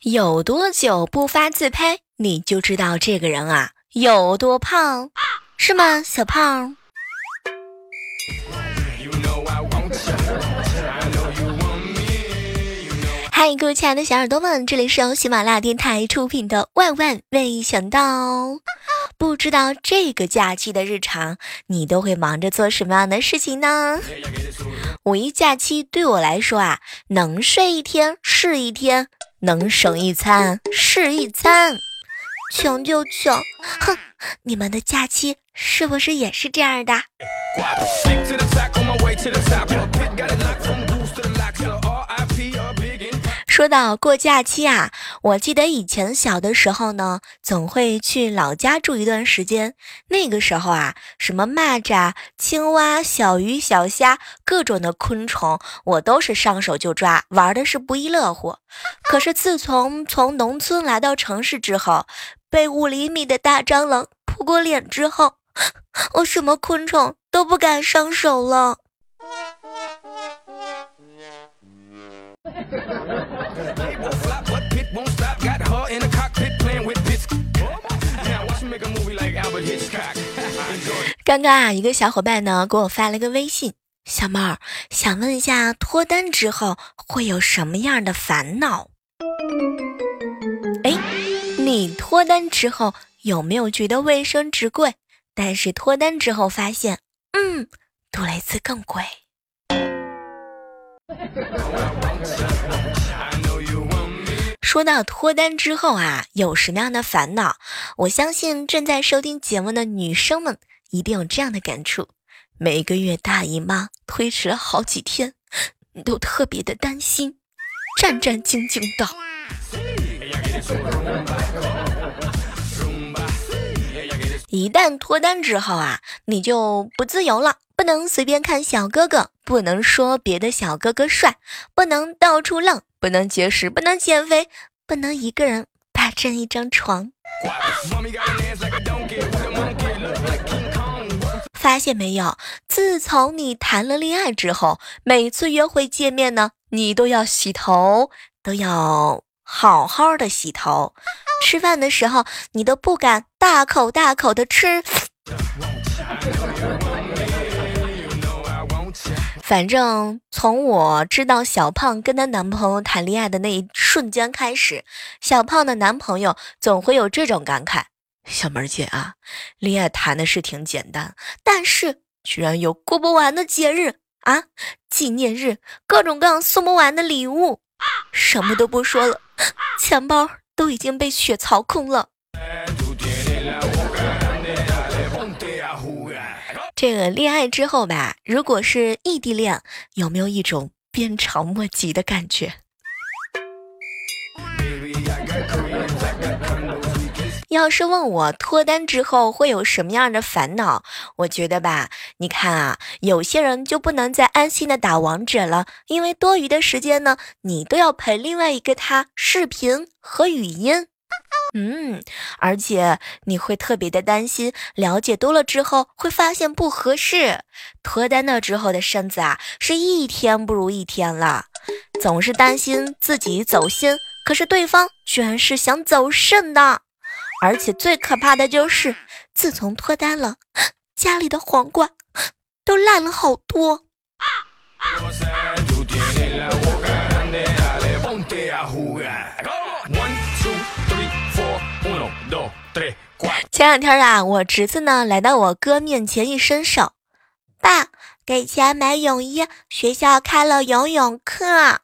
有多久不发自拍，你就知道这个人啊有多胖，是吗，小胖？嗨，各位亲爱的小耳朵们，这里是由喜马拉雅电台出品的《万万没想到》。不知道这个假期的日常，你都会忙着做什么样的事情呢？五一假期对我来说啊，能睡一天是一天，能省一餐是一餐。穷就穷，哼！你们的假期是不是也是这样的？说到过假期啊，我记得以前小的时候呢，总会去老家住一段时间。那个时候啊，什么蚂蚱、青蛙、小鱼、小虾，各种的昆虫，我都是上手就抓，玩的是不亦乐乎。可是自从从农村来到城市之后，被五厘米的大蟑螂扑过脸之后，我什么昆虫都不敢上手了。刚刚啊，一个小伙伴呢给我发了个微信，小猫想问一下，脱单之后会有什么样的烦恼？哎，你脱单之后有没有觉得卫生纸贵？但是脱单之后发现，嗯，杜蕾斯更贵。说到脱单之后啊，有什么样的烦恼？我相信正在收听节目的女生们一定有这样的感触：每个月大姨妈推迟了好几天，你都特别的担心，战战兢兢的。一旦脱单之后啊，你就不自由了，不能随便看小哥哥，不能说别的小哥哥帅，不能到处浪。不能节食，不能减肥，不能一个人霸占一张床。发现没有？自从你谈了恋爱之后，每次约会见面呢，你都要洗头，都要好好的洗头。吃饭的时候，你都不敢大口大口的吃。反正从我知道小胖跟她男朋友谈恋爱的那一瞬间开始，小胖的男朋友总会有这种感慨：小妹姐啊，恋爱谈的是挺简单，但是居然有过不完的节日啊，纪念日，各种各样送不完的礼物，什么都不说了，钱包都已经被血槽空了。这个恋爱之后吧，如果是异地恋，有没有一种鞭长莫及的感觉？要是问我脱单之后会有什么样的烦恼，我觉得吧，你看啊，有些人就不能再安心的打王者了，因为多余的时间呢，你都要陪另外一个他视频和语音。嗯，而且你会特别的担心，了解多了之后会发现不合适。脱单了之后的身子啊，是一天不如一天了，总是担心自己走心，可是对方居然是想走肾的。而且最可怕的就是，自从脱单了，家里的黄瓜都烂了好多。前两天啊，我侄子呢来到我哥面前一伸手，爸，给钱买泳衣，学校开了游泳课。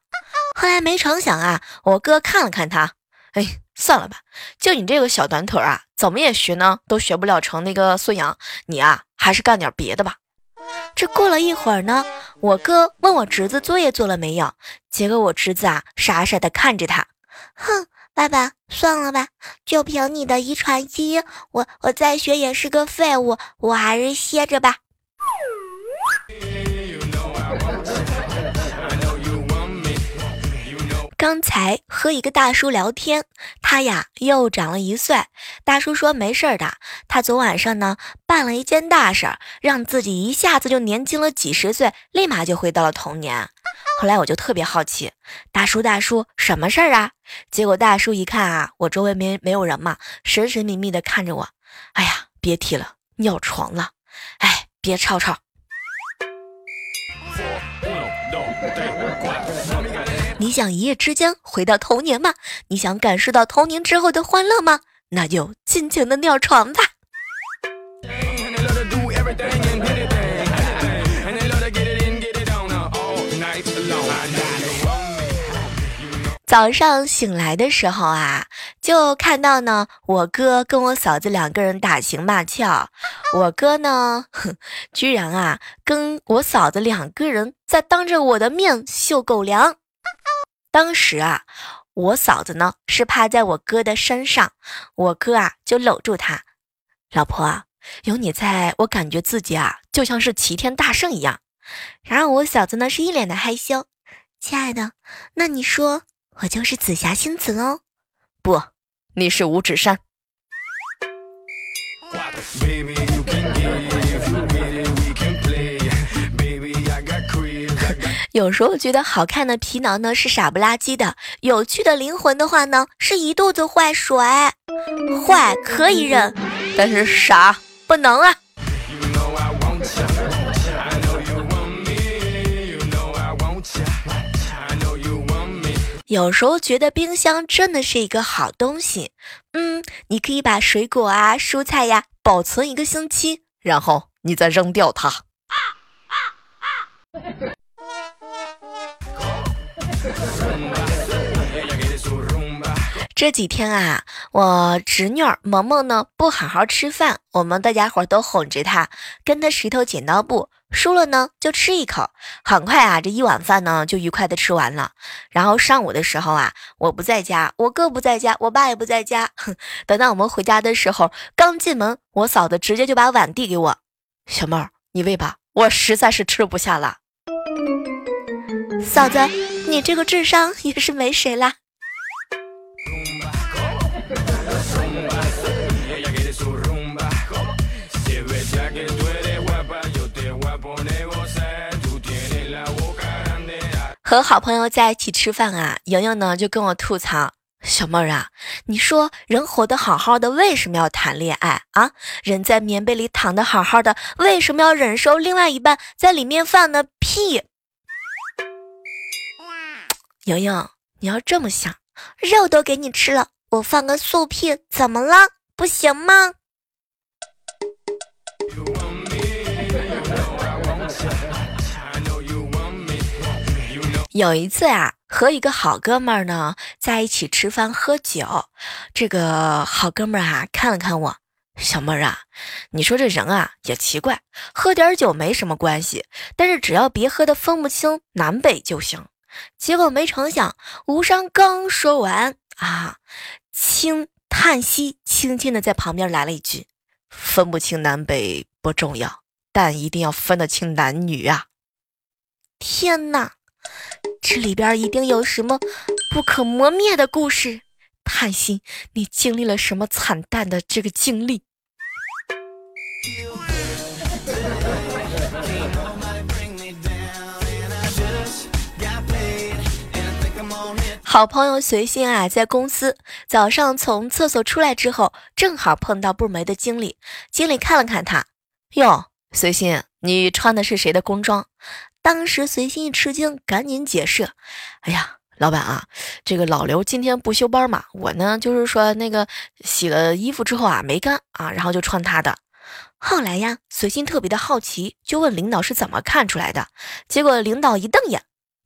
后来没成想啊，我哥看了看他，哎，算了吧，就你这个小短腿啊，怎么也学呢，都学不了成那个孙杨，你啊，还是干点别的吧。这过了一会儿呢，我哥问我侄子作业做了没有，结果我侄子啊傻傻的看着他，哼，爸爸，算了吧，就凭你的遗传基因，我我再学也是个废物，我还是歇着吧。刚才和一个大叔聊天，他呀又长了一岁。大叔说没事的，他昨晚上呢办了一件大事儿，让自己一下子就年轻了几十岁，立马就回到了童年。后来我就特别好奇，大叔大叔什么事儿啊？结果大叔一看啊，我周围没没有人嘛，神神秘秘的看着我。哎呀，别提了，尿床了。哎，别吵吵。你想一夜之间回到童年吗？你想感受到童年之后的欢乐吗？那就尽情的尿床吧。早上醒来的时候啊，就看到呢，我哥跟我嫂子两个人打情骂俏。我哥呢，居然啊，跟我嫂子两个人在当着我的面秀狗粮。当时啊，我嫂子呢是趴在我哥的身上，我哥啊就搂住她，老婆，有你在我感觉自己啊就像是齐天大圣一样。然后我嫂子呢是一脸的害羞，亲爱的，那你说我就是紫霞仙子喽？不，你是五指山。有时候觉得好看的皮囊呢是傻不拉几的，有趣的灵魂的话呢是一肚子坏水。坏可以忍，但是傻不能啊。有时候觉得冰箱真的是一个好东西，嗯，你可以把水果啊、蔬菜呀保存一个星期，然后你再扔掉它。这几天啊，我侄女儿萌萌呢不好好吃饭，我们大家伙都哄着她，跟她石头剪刀布，输了呢就吃一口。很快啊，这一碗饭呢就愉快的吃完了。然后上午的时候啊，我不在家，我哥不在家，我爸也不在家。等到我们回家的时候，刚进门，我嫂子直接就把碗递给我，小妹儿，你喂吧，我实在是吃不下了。嫂子，你这个智商也是没谁啦。和好朋友在一起吃饭啊，莹莹呢就跟我吐槽：“小妹儿啊，你说人活得好好的，为什么要谈恋爱啊？人在棉被里躺的好好的，为什么要忍受另外一半在里面放的屁？”莹莹，你要这么想，肉都给你吃了，我放个素屁怎么了？不行吗？有一次啊，和一个好哥们儿呢在一起吃饭喝酒，这个好哥们儿啊看了看我，小妹儿啊，你说这人啊也奇怪，喝点酒没什么关系，但是只要别喝的分不清南北就行。结果没成想，无伤刚说完啊，轻叹息，轻轻的在旁边来了一句：“分不清南北不重要，但一定要分得清男女啊！”天哪！这里边一定有什么不可磨灭的故事。叹息，你经历了什么惨淡的这个经历？好朋友随心啊，在公司早上从厕所出来之后，正好碰到部门的经理。经理看了看他，哟，随心，你穿的是谁的工装？当时随心一吃惊，赶紧解释：“哎呀，老板啊，这个老刘今天不休班嘛，我呢就是说那个洗了衣服之后啊没干啊，然后就穿他的。后来呀，随心特别的好奇，就问领导是怎么看出来的。结果领导一瞪眼：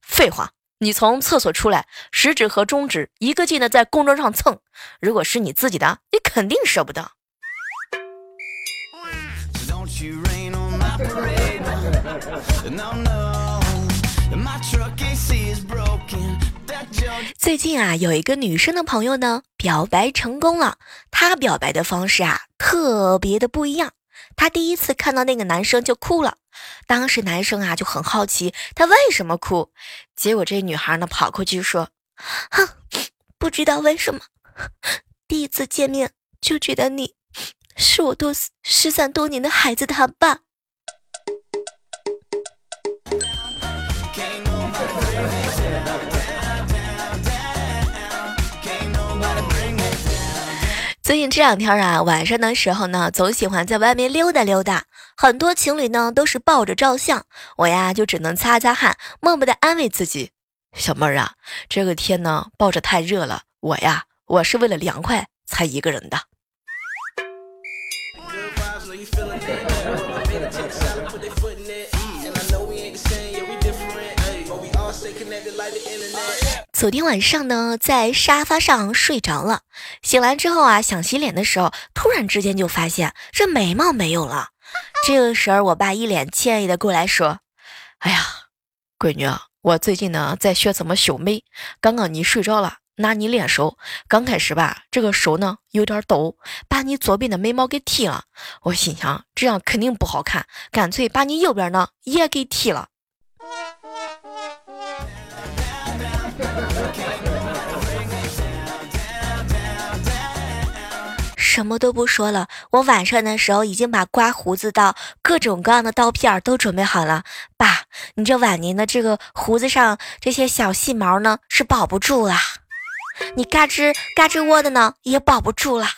废话，你从厕所出来，食指和中指一个劲的在工桌上蹭，如果是你自己的，你肯定舍不得。”最近啊，有一个女生的朋友呢，表白成功了。她表白的方式啊，特别的不一样。她第一次看到那个男生就哭了，当时男生啊就很好奇她为什么哭。结果这女孩呢跑过去说：“哼，不知道为什么，第一次见面就觉得你是我多失散多年的孩子他爸。”最近这两天啊，晚上的时候呢，总喜欢在外面溜达溜达。很多情侣呢都是抱着照相，我呀就只能擦擦汗，默默的安慰自己：小妹儿啊，这个天呢抱着太热了，我呀我是为了凉快才一个人的。昨天晚上呢，在沙发上睡着了，醒来之后啊，想洗脸的时候，突然之间就发现这眉毛没有了。这个时候，我爸一脸歉意的过来说：“哎呀，闺女啊，我最近呢在学怎么修眉。刚刚你睡着了，拿你脸手，刚开始吧，这个手呢有点抖，把你左边的眉毛给剃了。我心想，这样肯定不好看，干脆把你右边呢也给剃了。”什么都不说了，我晚上的时候已经把刮胡子刀、各种各样的刀片都准备好了。爸，你这晚年的这个胡子上这些小细毛呢，是保不住了；你嘎吱嘎吱窝的呢，也保不住了。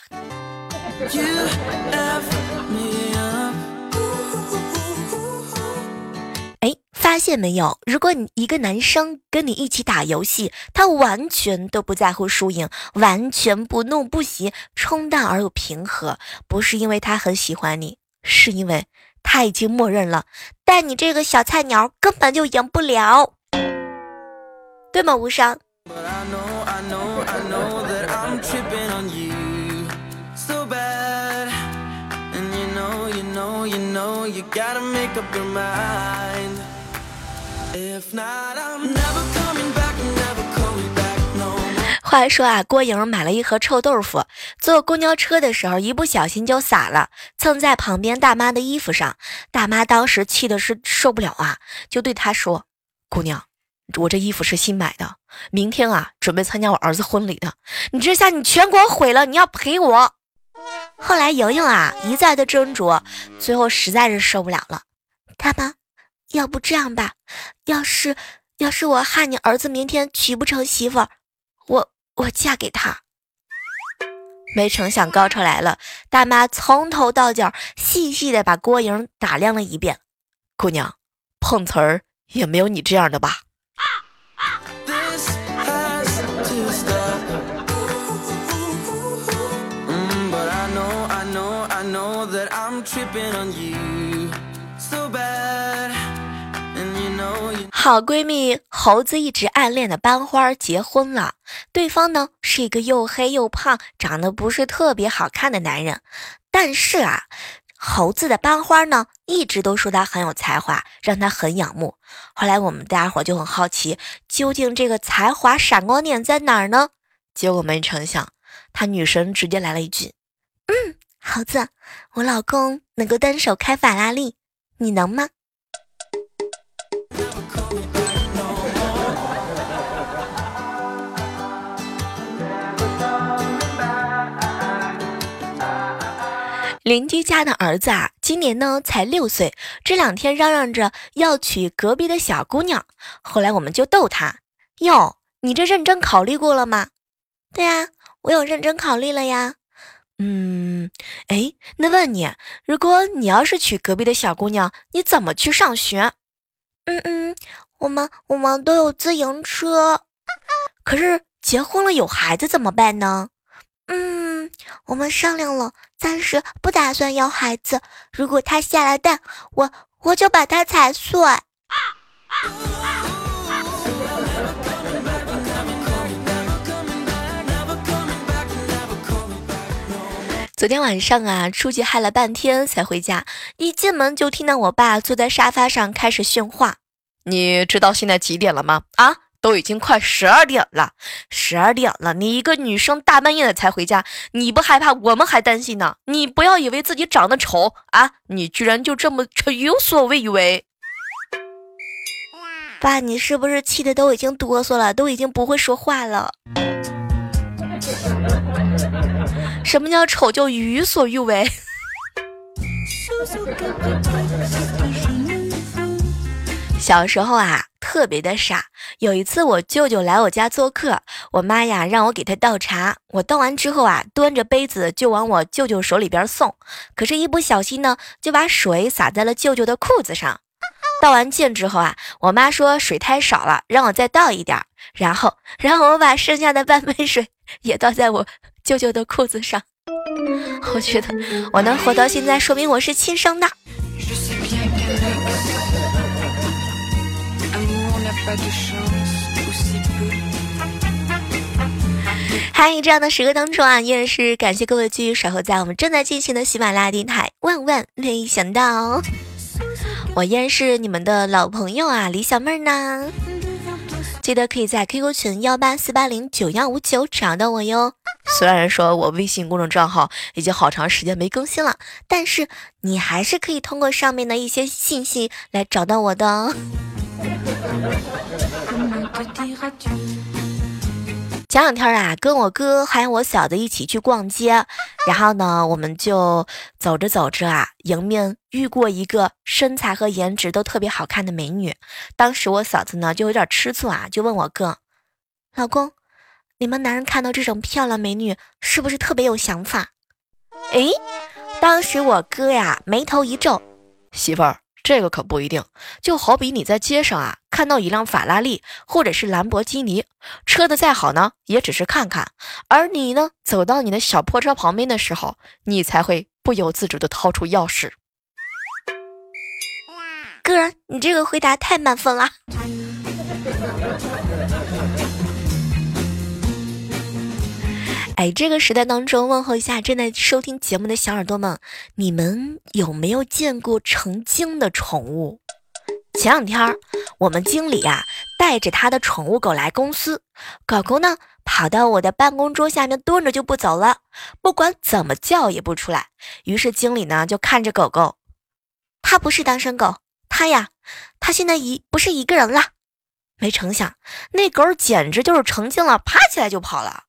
发现没有？如果你一个男生跟你一起打游戏，他完全都不在乎输赢，完全不怒不喜，冲淡而又平和，不是因为他很喜欢你，是因为他已经默认了，但你这个小菜鸟根本就赢不了，对吗？无伤。话说啊，郭莹买了一盒臭豆腐，坐公交车的时候一不小心就洒了，蹭在旁边大妈的衣服上。大妈当时气的是受不了啊，就对她说：“姑娘，我这衣服是新买的，明天啊准备参加我儿子婚礼的，你这下你全给我毁了，你要赔我。”后来莹莹啊一再的斟酌，最后实在是受不了了，大妈。要不这样吧，要是要是我害你儿子明天娶不成媳妇儿，我我嫁给他。没成想高潮来了，大妈从头到脚细细的把郭莹打量了一遍。姑娘，碰瓷儿也没有你这样的吧？好闺蜜猴子一直暗恋的班花结婚了，对方呢是一个又黑又胖、长得不是特别好看的男人。但是啊，猴子的班花呢一直都说他很有才华，让他很仰慕。后来我们大家伙就很好奇，究竟这个才华闪光点在哪儿呢？结果没成想，他女神直接来了一句：“嗯，猴子，我老公能够单手开法拉利，你能吗？”邻居家的儿子啊，今年呢才六岁，这两天嚷嚷着要娶隔壁的小姑娘。后来我们就逗他：“哟，你这认真考虑过了吗？”“对呀，我有认真考虑了呀。”“嗯，哎，那问你，如果你要是娶隔壁的小姑娘，你怎么去上学？”“嗯嗯，我们我们都有自行车，可是结婚了有孩子怎么办呢？”“嗯，我们商量了。”暂时不打算要孩子，如果他下了蛋，我我就把他踩碎。昨天晚上啊，出去嗨了半天才回家，一进门就听到我爸坐在沙发上开始训话。你知道现在几点了吗？啊，都已经快十二点了，十二点了，你一个女生大半夜的才回家，你不害怕，我们还担心呢。你不要以为自己长得丑啊，你居然就这么有所谓以为。爸，你是不是气的都已经哆嗦了，都已经不会说话了？什么叫丑就于所欲为？小时候啊，特别的傻。有一次我舅舅来我家做客，我妈呀让我给他倒茶，我倒完之后啊，端着杯子就往我舅舅手里边送，可是，一不小心呢，就把水洒在了舅舅的裤子上。倒完剑之后啊，我妈说水太少了，让我再倒一点。然后，然后我把剩下的半杯水也倒在我舅舅的裤子上。我觉得我能活到现在，说明我是亲生的。嗨，这样的时刻当中啊，依然是感谢各位继续守候在我们正在进行的喜马拉雅电台。万万没想到。我依然是你们的老朋友啊，李小妹儿呢？记得可以在 QQ 群幺八四八零九幺五九找到我哟。虽然说我微信公众账号已经好长时间没更新了，但是你还是可以通过上面的一些信息来找到我的。前两天啊，跟我哥还有我嫂子一起去逛街，然后呢，我们就走着走着啊，迎面遇过一个身材和颜值都特别好看的美女。当时我嫂子呢就有点吃醋啊，就问我哥：“老公，你们男人看到这种漂亮美女，是不是特别有想法？”诶，当时我哥呀眉头一皱，媳妇儿。这个可不一定，就好比你在街上啊看到一辆法拉利或者是兰博基尼，车的再好呢，也只是看看；而你呢，走到你的小破车旁边的时候，你才会不由自主的掏出钥匙。哥，你这个回答太满分了。哎，这个时代当中，问候一下正在收听节目的小耳朵们，你们有没有见过成精的宠物？前两天，我们经理啊带着他的宠物狗来公司，狗狗呢跑到我的办公桌下面蹲着就不走了，不管怎么叫也不出来。于是经理呢就看着狗狗，它不是单身狗，它呀，它现在一不是一个人了。没成想，那狗简直就是成精了，爬起来就跑了。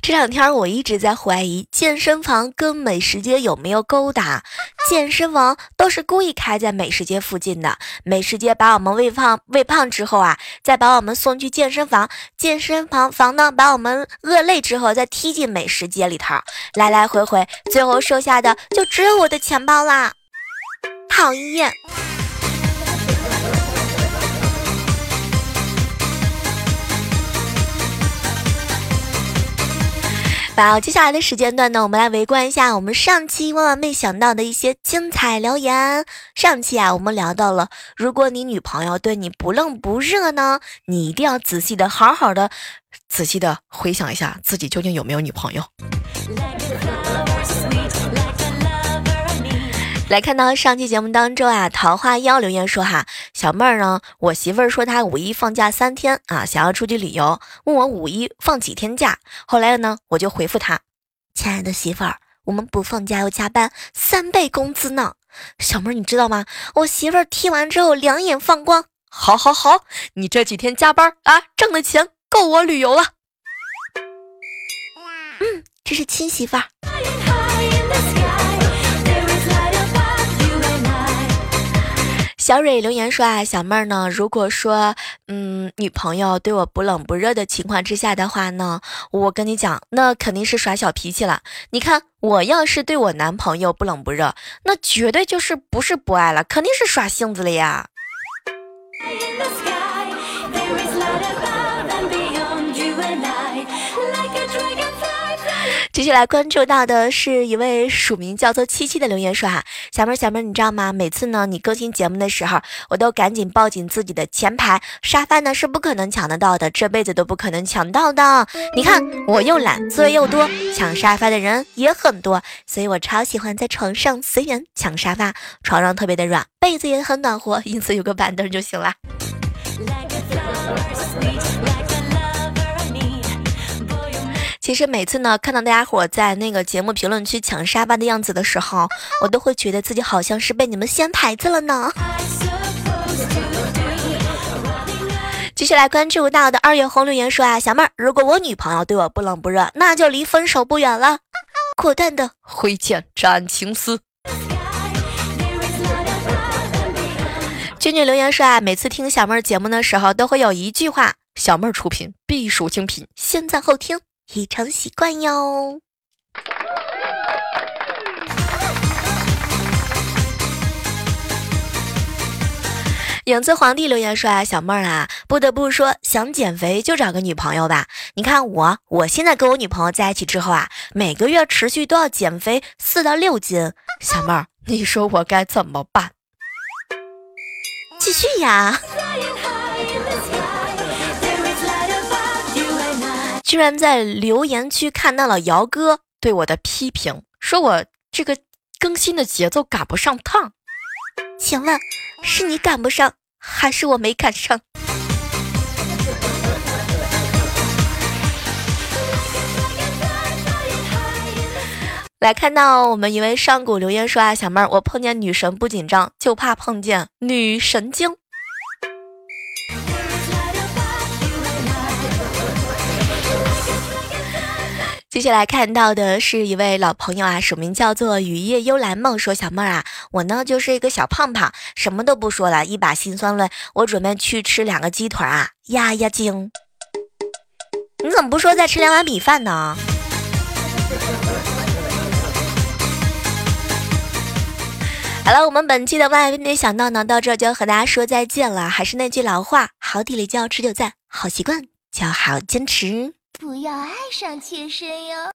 这两天我一直在怀疑健身房跟美食街有没有勾搭，健身房都是故意开在美食街附近的，美食街把我们喂胖喂胖之后啊，再把我们送去健身房，健身房房呢把我们饿累之后再踢进美食街里头，来来回回，最后剩下的就只有我的钱包啦，讨厌。好，接下来的时间段呢，我们来围观一下我们上期万万没想到的一些精彩留言。上期啊，我们聊到了，如果你女朋友对你不冷不热呢，你一定要仔细的、好好的、仔细的回想一下自己究竟有没有女朋友。来看到上期节目当中啊，桃花妖留言说哈，小妹儿呢，我媳妇儿说她五一放假三天啊，想要出去旅游，问我五一放几天假。后来呢，我就回复她，亲爱的媳妇儿，我们不放假要加班，三倍工资呢。小妹儿你知道吗？我媳妇儿听完之后两眼放光，好好好，你这几天加班啊，挣的钱够我旅游了。嗯，这是亲媳妇儿。小蕊留言说啊，小妹儿呢，如果说，嗯，女朋友对我不冷不热的情况之下的话呢，我跟你讲，那肯定是耍小脾气了。你看，我要是对我男朋友不冷不热，那绝对就是不是不爱了，肯定是耍性子了呀。接下来关注到的是一位署名叫做七七的留言说哈，小妹儿小妹儿，你知道吗？每次呢你更新节目的时候，我都赶紧抱紧自己的前排沙发呢，是不可能抢得到的，这辈子都不可能抢到的。你看我又懒，作业又多，抢沙发的人也很多，所以我超喜欢在床上随缘抢沙发，床上特别的软，被子也很暖和，因此有个板凳就行了。其实每次呢，看到大家伙在那个节目评论区抢沙发的样子的时候，我都会觉得自己好像是被你们掀台子了呢。继续来关注到的二月红留言说啊，小妹儿，如果我女朋友对我不冷不热，那就离分手不远了。果断的挥剑斩情丝。君君留言说啊，每次听小妹儿节目的时候，都会有一句话：小妹儿出品必属精品，先赞后听。已成习惯哟。影子皇帝留言说啊，小妹儿啊，不得不说，想减肥就找个女朋友吧。你看我，我现在跟我女朋友在一起之后啊，每个月持续都要减肥四到六斤。小妹儿，你说我该怎么办？继续呀。居然在留言区看到了姚哥对我的批评，说我这个更新的节奏赶不上趟。请问是你赶不上，还是我没赶上？来看到我们一位上古留言说啊，小妹儿，我碰见女神不紧张，就怕碰见女神经。接下来看到的是一位老朋友啊，署名叫做雨夜幽兰梦，说小妹儿啊，我呢就是一个小胖胖，什么都不说了，一把辛酸泪，我准备去吃两个鸡腿啊，压压惊。你怎么不说再吃两碗米饭呢？好了，我们本期的万万没想到呢，到这就要和大家说再见了。还是那句老话，好体力就要持久战，好习惯就要好坚持。不要爱上妾身哟。